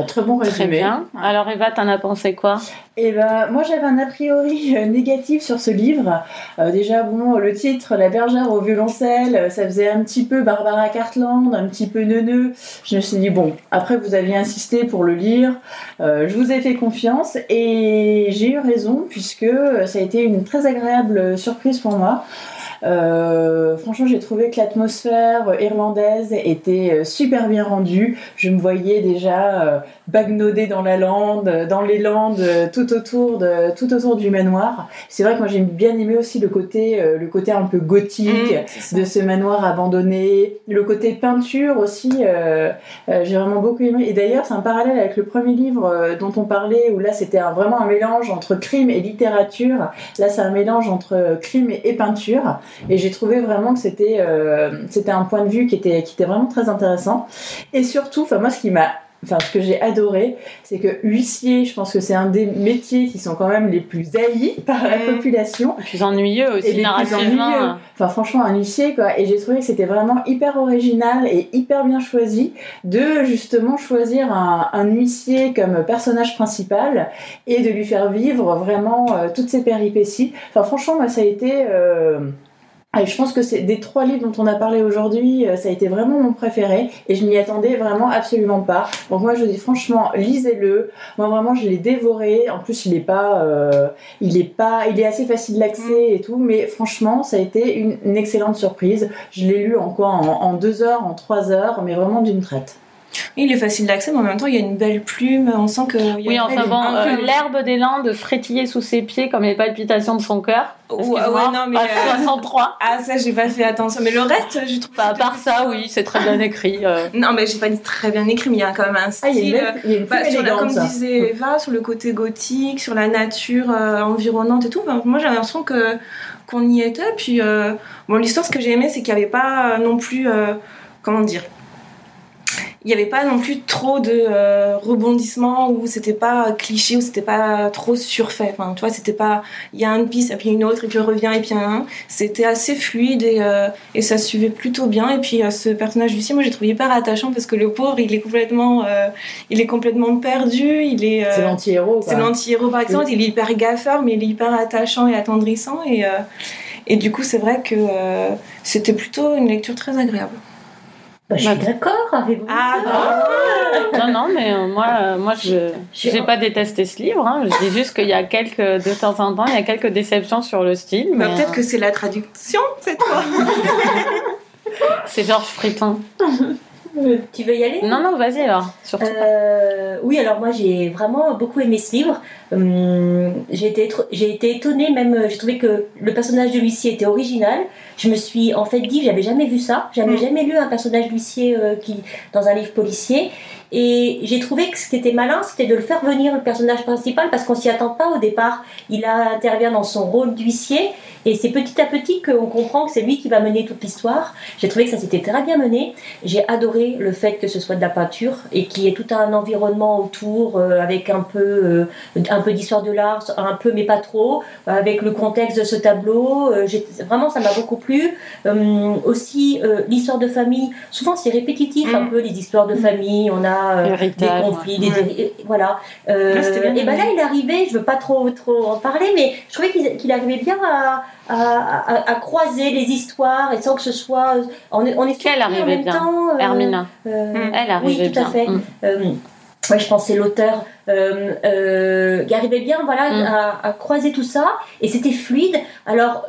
Très bon résumé. Très bien. Alors Eva, t'en as pensé quoi? Et ben, moi j'avais un a priori euh, négatif sur ce livre. Euh, déjà, bon, le titre, La bergère au violoncelle, euh, ça faisait un petit peu Barbara Cartland, un petit peu neuneux. Je me suis dit, bon, après vous aviez insisté pour le lire, euh, je vous ai fait confiance et j'ai eu raison puisque ça a été une très agréable surprise pour moi. Euh, franchement, j'ai trouvé que l'atmosphère irlandaise était euh, super bien rendue. Je me voyais déjà euh, bagnauder dans la lande, euh, dans les landes, euh, tout autour de, tout autour du manoir. C'est vrai que moi j'ai bien aimé aussi le côté, euh, le côté un peu gothique Mmh, de ce manoir abandonné, le côté peinture aussi. j'ai vraiment beaucoup aimé. Et d'ailleurs, c'est un parallèle avec le premier livre dont on parlait, où là c'était vraiment un mélange entre crime et littérature. Là, c'est un mélange entre crime et, et peinture. Et j'ai trouvé vraiment que c'était euh, c'était un point de vue qui était, qui était vraiment très intéressant. Et surtout, enfin moi, ce qui m'a Enfin, ce que j'ai adoré, c'est que huissier, je pense que c'est un des métiers qui sont quand même les plus haïs [LAUGHS] par la Mm. population. Les plus ennuyeux Et les aussi plus ennuyeux. Enfin, franchement, un huissier, quoi. Et j'ai trouvé que c'était vraiment hyper original et hyper bien choisi de justement choisir un, un huissier comme personnage principal et de lui faire vivre vraiment euh, toutes ses péripéties. Enfin, franchement, moi, ça a été. euh, et je pense que c'est des trois livres dont on a parlé aujourd'hui, euh, ça a été vraiment mon préféré et je m'y attendais vraiment absolument pas. Donc moi je dis franchement lisez-le. Moi vraiment je l'ai dévoré. En plus il est pas, euh, il est pas, il est assez facile d'accès et tout, mais franchement ça a été une, une excellente surprise. Je l'ai lu en quoi en, en deux heures, en trois heures, mais vraiment d'une traite. Il est facile d'accès, mais en même temps, il y a une belle plume. On sent que. il y a Oui, enfin bon, euh, l'herbe des Landes frétillait sous ses pieds comme les palpitations de son cœur. Ouais, Excuse-moi, ouais, non, mais, euh, 63. [LAUGHS] Ah, ça, j'ai pas fait attention. Mais le reste, je trouve. Enfin, à part ça, oui, c'est très bien écrit. euh. Non, mais j'ai pas dit très bien écrit, mais il y a quand même un Ah, il y a style. une, belle- il y a une bah, sur la, comme ça. disait Eva, sur le côté gothique, sur la nature euh, environnante et tout. Moi, j'avais l'impression que qu'on y était. Puis, euh, bon, l'histoire, ce que j'ai aimé, c'est qu'il n'y avait pas euh, non plus, euh, comment dire, il n'y avait pas non plus trop de euh, rebondissements où c'était pas cliché ou c'était pas trop surfait. Enfin, tu vois, c'était pas, il y a une piste et puis une autre et puis on revient et puis un. C'était assez fluide et, euh, et ça suivait plutôt bien. Et puis euh, ce personnage Lucie, moi j'ai trouvé hyper attachant parce que le pauvre, il est complètement, euh, il est complètement perdu. Il est, euh, C'est l'anti-héros. quoi. c'est l'anti-héros par exemple. Il est hyper gaffeur, mais il est hyper attachant et attendrissant. Et, euh, et du coup, c'est vrai que euh, c'était plutôt une lecture très agréable. Bah, je suis d'accord avec vous. Ah, Non, non, mais euh, moi, euh, moi, je J'ai- j'ai pas détesté ce livre. hein. Je dis juste qu'il y a quelques, de temps en temps, il y a quelques déceptions sur le style. Bah, Mais peut-être euh, que c'est la traduction cette fois. [LAUGHS] c'est Georges Friton. Tu veux y aller? Non, non, vas-y alors. Surtout euh, oui, alors moi j'ai vraiment beaucoup aimé ce livre. Hum, j'ai été, j'ai été étonnée, même j'ai trouvé que le personnage de l'huissier était original. Je me suis en fait dit, j'avais jamais vu ça, j'avais mm. jamais lu un personnage d'huissier euh, qui dans un livre policier. Et j'ai trouvé que ce qui était malin, c'était de le faire venir le personnage principal parce qu'on s'y attend pas au départ. Il intervient dans son rôle d'huissier et c'est petit à petit qu'on comprend que c'est lui qui va mener toute l'histoire. J'ai trouvé que ça s'était très bien mené. J'ai adoré le fait que ce soit de la peinture et qu'il y ait tout un environnement autour euh, avec un peu, euh, un peu d'histoire de l'art, un peu mais pas trop, avec le contexte de ce tableau. Euh, vraiment, ça m'a beaucoup plu. aussi, l'histoire de famille, souvent c'est répétitif un mm. peu les histoires de famille. On a des conflits, des, voilà. et ben là, il est arrivé, je veux pas trop, trop en parler, mais je trouvais qu'il arrivait bien à à, croiser les histoires et sans que ce soit. On est, on est Qu'elle arrivait bien. Temps, euh, Hermina. Euh, Elle arrivait bien. Oui, tout à fait. Mm. Euh, je pense c'est l'auteur qui arrivait bien voilà, mm. à, à, croiser tout ça et c'était fluide. Alors,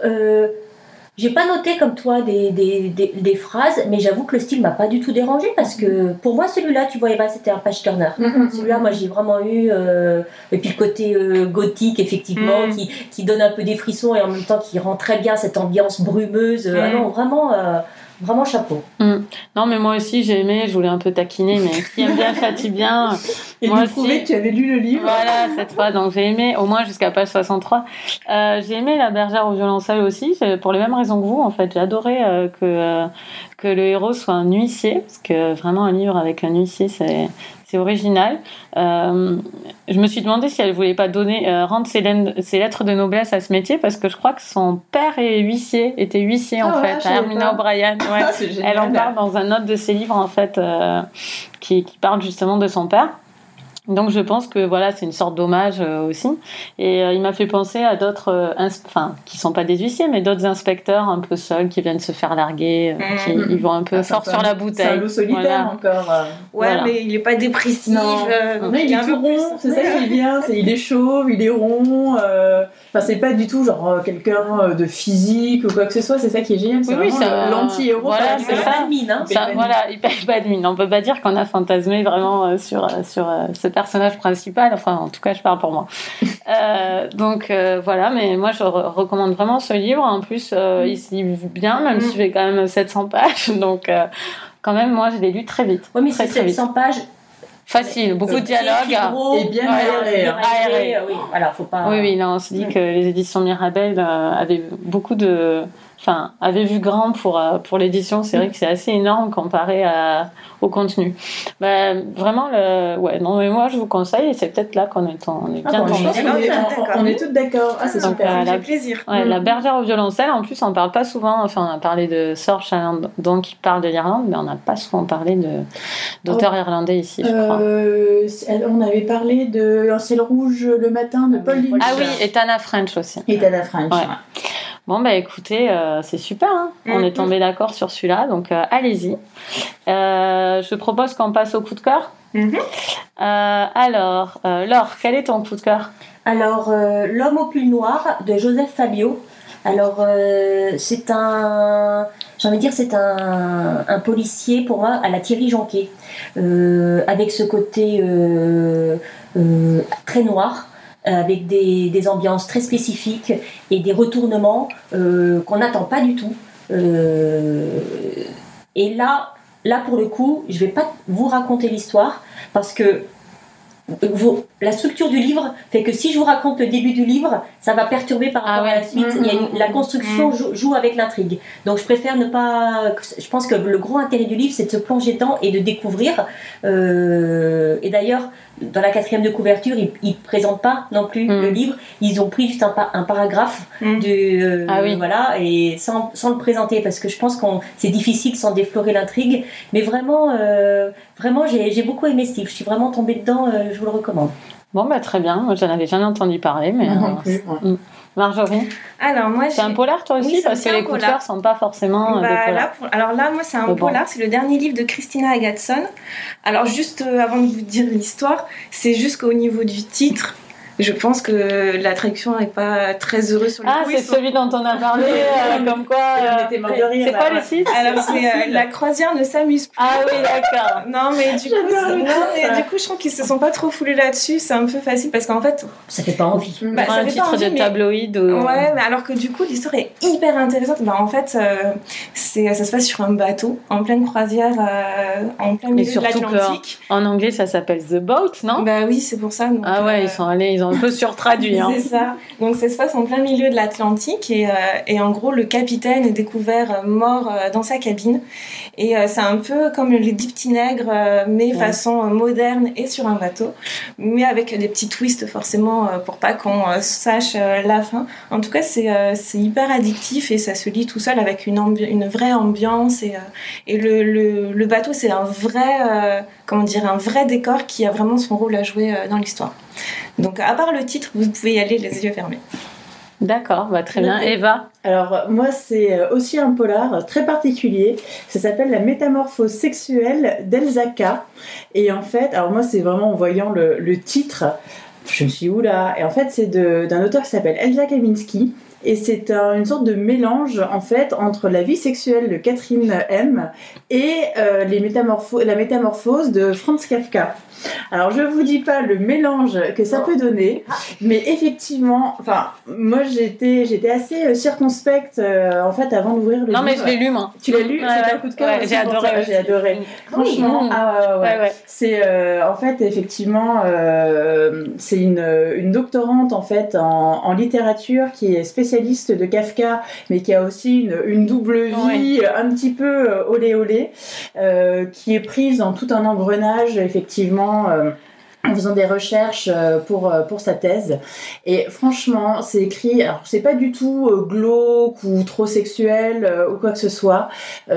j'ai pas noté comme toi des, des, des, phrases, mais j'avoue que le style m'a pas du tout dérangé parce que pour moi, celui-là, tu voyais pas, c'était un page turner. Mm, mm, mm. Celui-là, moi, j'ai vraiment eu. Euh, et puis le côté euh, gothique, effectivement, qui, qui, donne un peu des frissons et en même temps qui rend très bien cette ambiance brumeuse. Ah non, vraiment. Vraiment chapeau. Mm. Non, mais moi aussi j'ai aimé, je voulais un peu taquiner, mais qui aime bien Fatih bien. Et moi aussi, que tu avais lu le livre. Voilà, cette fois, donc j'ai aimé, au moins jusqu'à page 63. Euh, j'ai aimé La bergère au violoncelle aussi, pour les mêmes raisons que vous, en fait. J'ai adoré euh, que, euh, que le héros soit un huissier, parce que vraiment un livre avec un huissier, c'est c'est original. Euh, je me suis demandé si elle voulait pas donner, euh, rendre ses, lettres de noblesse à ce métier parce que je crois que son père est huissier, était huissier en ah fait, Hermina O'Brien. Ouais. [LAUGHS] elle en parle dans un autre de ses livres en fait euh, qui, qui parle justement de son père. Donc je pense que voilà, c'est une sorte d'hommage euh, aussi. Et euh, il m'a fait penser à d'autres, euh, enfin, qui sont pas des huissiers, mais d'autres inspecteurs un peu seuls qui viennent se faire larguer, mmh. qui ils vont un peu ah, fort sur la bouteille. C'est un loup solitaire encore. Ouais, mais il est pas dépressif. Non, il, est tout rond, c'est ça qui est bien. il est chauve, il est rond. Enfin, c'est pas du tout genre quelqu'un de physique ou quoi que ce soit. C'est ça qui est génial. C'est oui, vraiment l'anti-héros. Voilà, c'est ça. Pas de mine, hein. voilà, il paye pas de mine. On peut pas dire qu'on a fantasmé vraiment sur sur ce personnage principal. Enfin, en tout cas, je parle pour moi. [LAUGHS] Euh, donc euh, voilà, mais moi, je recommande vraiment ce livre. En plus, euh, il se lit bien, même si j'ai quand même 700 pages. [LAUGHS] Donc, quand même, moi, je l'ai lu très vite. Oui, mais très 700 pages. Facile, beaucoup de dialogues. Et bien aéré. aéré. Oui, voilà, faut pas... oui, oui, non, on se dit que les éditions Mirabel avaient beaucoup de enfin, avait vu grand pour, euh, pour l'édition. C'est vrai que c'est assez énorme comparé à, au contenu. Bah, vraiment, le... ouais, non, mais moi, je vous conseille, et c'est peut-être là qu'on est, on est ah bien tombé. on, est, toutes d'accord. Ah, c'est super. Euh, ça fait plaisir. Ouais, La bergère au violoncelle, en plus, on parle pas souvent, enfin, on a parlé de Sorge donc qui parle de l'Irlande, mais on n'a pas souvent parlé d'auteurs oh. irlandais ici, je crois. Euh, on avait parlé de ciel rouge le matin de Paul Lynch. Ah oui, et Tana French aussi. Et Tana French, ouais. Bon, bah écoutez, euh, c'est super. Hein. On est mm-hmm. tombé d'accord sur celui-là, donc euh, allez-y. Euh, je propose qu'on passe au coup de cœur. Mm-hmm. alors, Laure, quel est ton coup de cœur? Alors, L'homme au pull noir de Joseph Fabio. Alors, c'est un. J'ai envie de dire, c'est un, un, policier pour moi à la Thierry Jonquet, avec ce côté très noir. Euh, avec des, des, ambiances très spécifiques et des retournements euh, qu'on n'attend pas du tout. Euh, et là, là pour le coup, je vais pas vous raconter l'histoire parce que la structure du livre fait que si je vous raconte le début du livre, ça va perturber par rapport ah à la suite. la construction mm. joue, avec l'intrigue. Donc je préfère ne pas. Je pense que le gros intérêt du livre, c'est de se plonger dedans et de découvrir. et d'ailleurs, dans la quatrième de couverture, ils ne présentent pas non plus le mm. livre. Ils ont pris juste un, un paragraphe mm. du, euh, ah oui. voilà, et sans, sans, le présenter parce que je pense que c'est difficile sans déflorer l'intrigue. Mais vraiment, euh, vraiment, j'ai beaucoup aimé Steve. Je suis vraiment tombée dedans. Euh, je vous le recommande. Bon, bah très bien. J'en avais jamais entendu parler, mais. Marjorie Alors moi C'est un polar toi aussi parce que les coups de sont pas forcément bah, Là, Alors là moi c'est un polar, c'est le dernier livre de Christina Agatson. Alors juste euh, avant de vous dire l'histoire, c'est juste qu'au niveau du titre, je pense que la traduction n'est pas très heureuse sur le Ah, c'est celui dont on a parlé, euh, [LAUGHS] comme quoi. Euh, de c'est quoi le titre Alors, c'est euh, La croisière ne s'amuse plus. Ah oui, d'accord. [LAUGHS] Non, mais du coup, non, mais du coup, je trouve qu'ils se sont pas trop foulés là-dessus. C'est un peu facile parce qu'en fait, Ça fait pas envie. Bah, ça un fait titre pas envie, de mais- tabloïd. ou- Ouais, mais alors que du coup, l'histoire est hyper intéressante. Bah, en fait, euh, c'est, ça se passe sur un bateau, en pleine croisière, euh, en plein Mais milieu de surtout que- l'Atlantique. En anglais, ça s'appelle The Boat, non? Bah oui, c'est pour ça. donc, Ah ouais, euh, ils sont allés, ils ont un peu surtraduit. Hein. C'est ça. Donc ça se passe en plein milieu de l'Atlantique et, euh, et en gros le capitaine est découvert euh, mort euh, dans sa cabine et euh, c'est un peu comme les dix petits nègres mais Ouais. façon moderne et sur un bateau mais avec des petits twists forcément pour pas qu'on sache la fin. En tout cas c'est hyper addictif et ça se lit tout seul avec une, vraie ambiance et, et le, le, le bateau c'est un vrai comment dire un vrai décor qui a vraiment son rôle à jouer dans l'histoire. Donc, à part le titre, vous pouvez y aller les yeux fermés. D'accord, bah, très bien. Eva Alors, moi, c'est euh, aussi un polar très particulier. Ça s'appelle La métamorphose sexuelle d'Elsa K. Et en fait, alors moi, c'est vraiment en voyant le, le titre, je me suis dit, oula. Et en fait, c'est de- d'un auteur qui s'appelle Elsa Kaminski. Et c'est un- une sorte de mélange, en fait, entre la vie sexuelle de Catherine M. et euh, les métamorpho- la métamorphose de Franz Kafka. Alors, je vous dis pas le mélange que ça peut donner, mais effectivement, enfin, moi j'étais, j'étais assez euh, circonspecte euh, en fait avant d'ouvrir le Non, mais livre. je l'ai lu, moi. Tu l'as lu? Ouais, C'était un coup de cœur Ouais, j'ai adoré. J'ai adoré. Franchement, ah ouais, ouais. Ouais, ouais. C'est euh, en fait effectivement, euh, c'est une, une doctorante en fait en, en littérature qui est spécialiste de Kafka, mais qui a aussi une, une double vie un petit peu euh, olé olé, euh, qui est prise dans tout un engrenage effectivement. En faisant des recherches euh, pour, euh, pour sa thèse. Et franchement, c'est écrit, alors c'est pas du tout euh, glauque ou trop sexuel ou quoi que ce soit.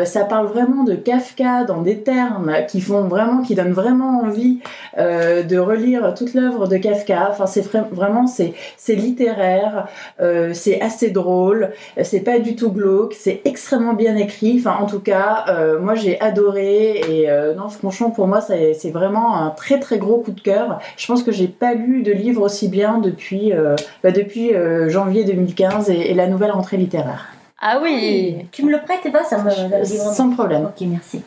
Ça parle vraiment de Kafka dans des termes qui font vraiment, qui donnent vraiment envie de relire toute l'œuvre de Kafka. Enfin, c'est vra- vraiment, c'est, littéraire, c'est assez drôle, c'est pas du tout glauque, c'est extrêmement bien écrit. Enfin, en tout cas, moi j'ai adoré et non, franchement, pour moi, c'est vraiment un très très gros coup de cœur. Je pense que j'ai pas lu de livre aussi bien depuis, euh, bah, depuis euh, janvier 2015 et, et la nouvelle rentrée littéraire. Ah oui Tu me le prêtes, Eva Ça me. Sans problème. Ok, merci.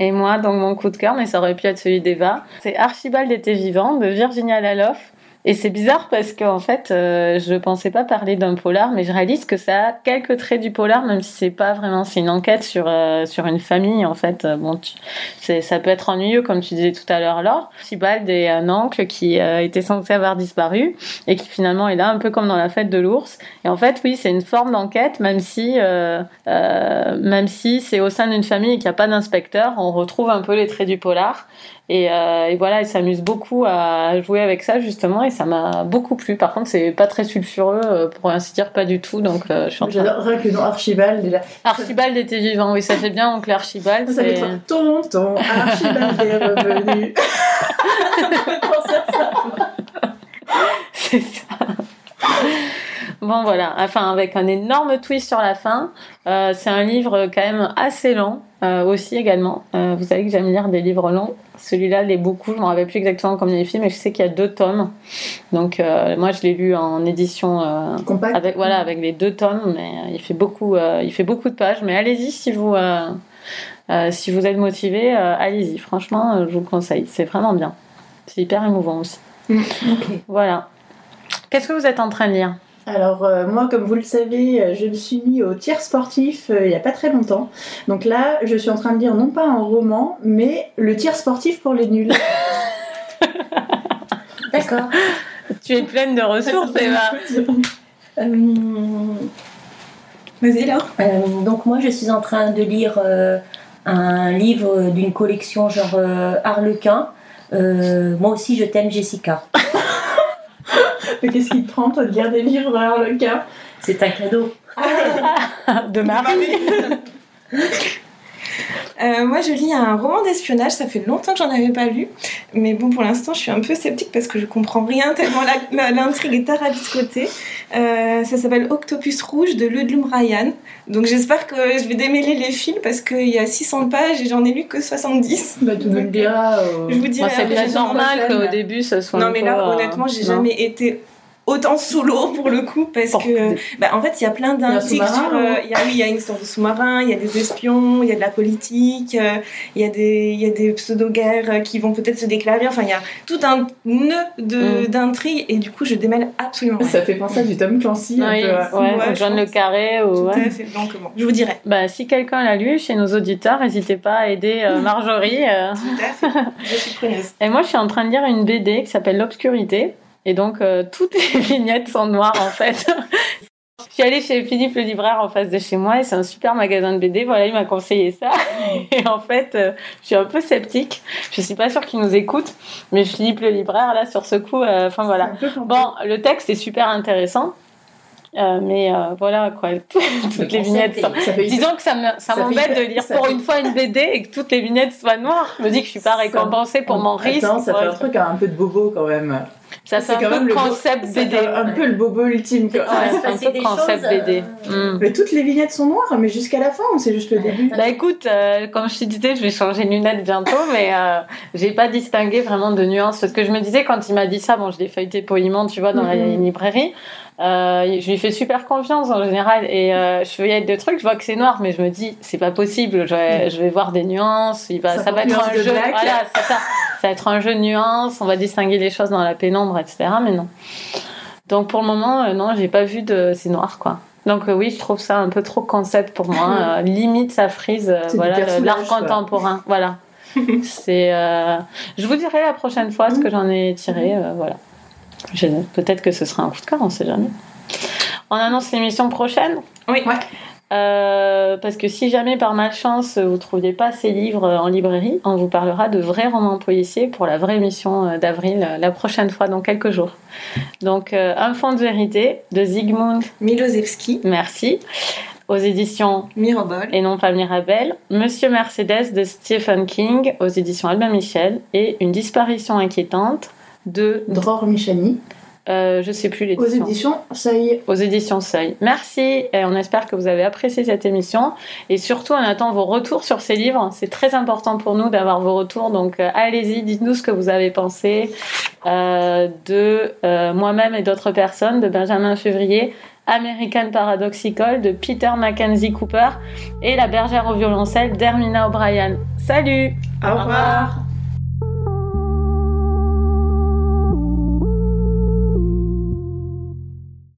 Et moi, donc mon coup de cœur, mais ça aurait pu être celui d'Eva, c'est Archibald était vivant de Virginia Laloff. Et c'est bizarre parce qu'en fait, euh, je pensais pas parler d'un polar, mais je réalise que ça a quelques traits du polar, même si c'est pas vraiment, c'est une enquête sur euh, sur une famille en fait. Euh, Bon, ça peut être ennuyeux comme tu disais tout à l'heure, Laure. Archibald est un oncle qui euh, était censé avoir disparu et qui finalement est là, un peu comme dans la fête de l'ours. Et en fait, oui, c'est une forme d'enquête, même si même si c'est au sein d'une famille et qu'il n'y a pas d'inspecteur, on retrouve un peu les traits du polar. Et, euh, et voilà, il s'amuse beaucoup à jouer avec ça justement, et ça m'a beaucoup plu. Par contre, c'est pas très sulfureux, euh, pour ainsi dire, pas du tout. Donc, euh, je suis en train. J'adore rien que le nom Archibald déjà. Archibald était vivant, oui, ça fait bien. Oncle Archibald, Ça fait tonton, Archibald est revenu. [LAUGHS] C'est ça. Bon voilà, enfin avec un énorme twist sur la fin. Euh, c'est un livre quand même assez lent euh, aussi également. Euh, vous savez que j'aime lire des livres longs. Celui-là l'est beaucoup. Je me rappelle plus exactement combien il fait, mais je sais qu'il y a deux tomes. Donc euh, moi je l'ai lu en édition euh, Compact. avec voilà avec les deux tomes, mais euh, il fait beaucoup euh, il fait beaucoup de pages. Mais allez-y si vous euh, euh, si vous êtes motivé, euh, allez-y. Franchement, euh, je vous le conseille. C'est vraiment bien. C'est hyper émouvant aussi. Ok. Voilà. Qu'est-ce que vous êtes en train de lire? Alors euh, moi, comme vous le savez, euh, je me suis mis au tir sportif euh, il y a pas très longtemps. Donc là, je suis en train de lire non pas un roman, mais le tir sportif pour les nuls. [LAUGHS] D'accord. Tu es pleine de ressources, [LAUGHS] Eva. Vas-y, Laure. euh, donc moi, je suis en train de lire euh, un livre d'une collection genre euh, Harlequin. Euh, moi aussi, je t'aime, Jessica. [LAUGHS] Mais qu'est-ce qui te prend, toi, de lire des livres dans Harlequin C'est un cadeau. [LAUGHS] De Marie. [LAUGHS] Euh, moi, je lis un roman d'espionnage. Ça fait longtemps que j'en avais pas lu, mais bon, pour l'instant, je suis un peu sceptique parce que je comprends rien tellement l'intrigue est tarabiscotée. Euh, ça s'appelle Octopus Rouge de Ludlum Ryan. Donc, j'espère que je vais démêler les fils parce qu'il y a 600 pages et j'en ai lu que 70. [LAUGHS] Bah, tu nous le diras. Je vous dirai. c'est bien normal qu'au début, ce soit. Non, mais là, honnêtement, j'ai jamais été autant sous l'eau pour le coup parce que bah, en fait il y a plein d'intrigues sur euh, il y a oui il y a une histoire de sous-marin il y a des espions il y a de la politique euh, il y a des il y a des pseudo-guerres euh, qui vont peut-être se déclarer. Enfin il y a tout un nœud de mm. d'intrigues et du coup je démêle absolument ça fait penser à du Tom Clancy un peu, ouais, ouais, John le Carré ou tout à fait donc bon, je vous dirai. Bah si quelqu'un l'a lu chez nos auditeurs n'hésitez pas à aider [LAUGHS] Marjorie tout à fait je suis preneuse. [LAUGHS] Et moi je suis en train de lire une BD qui s'appelle l'obscurité et donc, euh, toutes les [LAUGHS] vignettes sont noires, en fait. Je suis allée chez Philippe le libraire en face de chez moi et c'est un super magasin de BD. Voilà, il m'a conseillé ça. [LAUGHS] Et en fait, euh, je suis un peu sceptique. Je suis pas sûre qu'il nous écoute, mais Philippe le libraire là sur ce coup, euh, enfin voilà. Bon, le texte est super intéressant. mais voilà quoi, [LAUGHS] toutes les vignettes. Sont... Disons que ça m'embête de lire pour une fois une BD et que toutes les vignettes soient noires. Je me dis que je suis pas récompensée pour mon risque. ça fait un truc un peu de bobo quand même. Ça c'est un peu le concept BD. Un peu le bobo ultime. Ouais, c'est un peu concept BD. Euh, mm. Mais toutes les vignettes sont noires, mais jusqu'à la fin, c'est juste le début. Bah écoute, euh, comme je te disais, je vais changer de lunettes bientôt, mais euh, j'ai pas distingué vraiment de nuances. Parce que je me disais, quand il m'a dit ça, bon, je l'ai feuilleté poliment, tu vois, dans la mm-hmm. librairie. Euh, je lui fais super confiance en général et euh, je feuillette des trucs, je vois que c'est noir, mais je me dis c'est pas possible. Je vais, je vais voir des nuances. Il va, ça, va être un jeu. Voilà, c'est ça. Ça va être un jeu de nuances. On va distinguer les choses dans la pénombre, etc. Mais non. Donc pour le moment, euh, non, j'ai pas vu de c'est noir quoi. Donc euh, oui, je trouve ça un peu trop concept pour moi. [LAUGHS] Euh, limite, ça frise voilà l'art contemporain. Voilà. [LAUGHS] c'est. Je vous dirai la prochaine fois ce que j'en ai tiré. voilà. Peut-être que ce sera un coup de cœur, on sait jamais. On annonce l'émission prochaine? Oui. Ouais. Euh, parce que si jamais par malchance vous ne trouviez pas ces livres en librairie, on vous parlera de vrais romans policiers pour la vraie émission euh, d'avril euh, la prochaine fois dans quelques jours. Donc Un fond de vérité de Zygmunt Milosevski. Merci. Aux éditions Mirabel et non pas Mirabel. Monsieur Mercedes de Stephen King aux éditions Albin Michel et Une disparition inquiétante de Dror Michani. Euh, je sais plus l'édition. Aux éditions Seuil. Aux éditions Seuil. Merci et on espère que vous avez apprécié cette émission et surtout on attend vos retours sur ces livres. C'est très important pour nous d'avoir vos retours donc euh, allez-y, dites-nous ce que vous avez pensé euh, de euh, moi-même et d'autres personnes, de Benjamin Février, American Paradoxical de Peter Mackenzie Cooper et La bergère au violoncelle d'Hermina O'Brien. Salut Au revoir.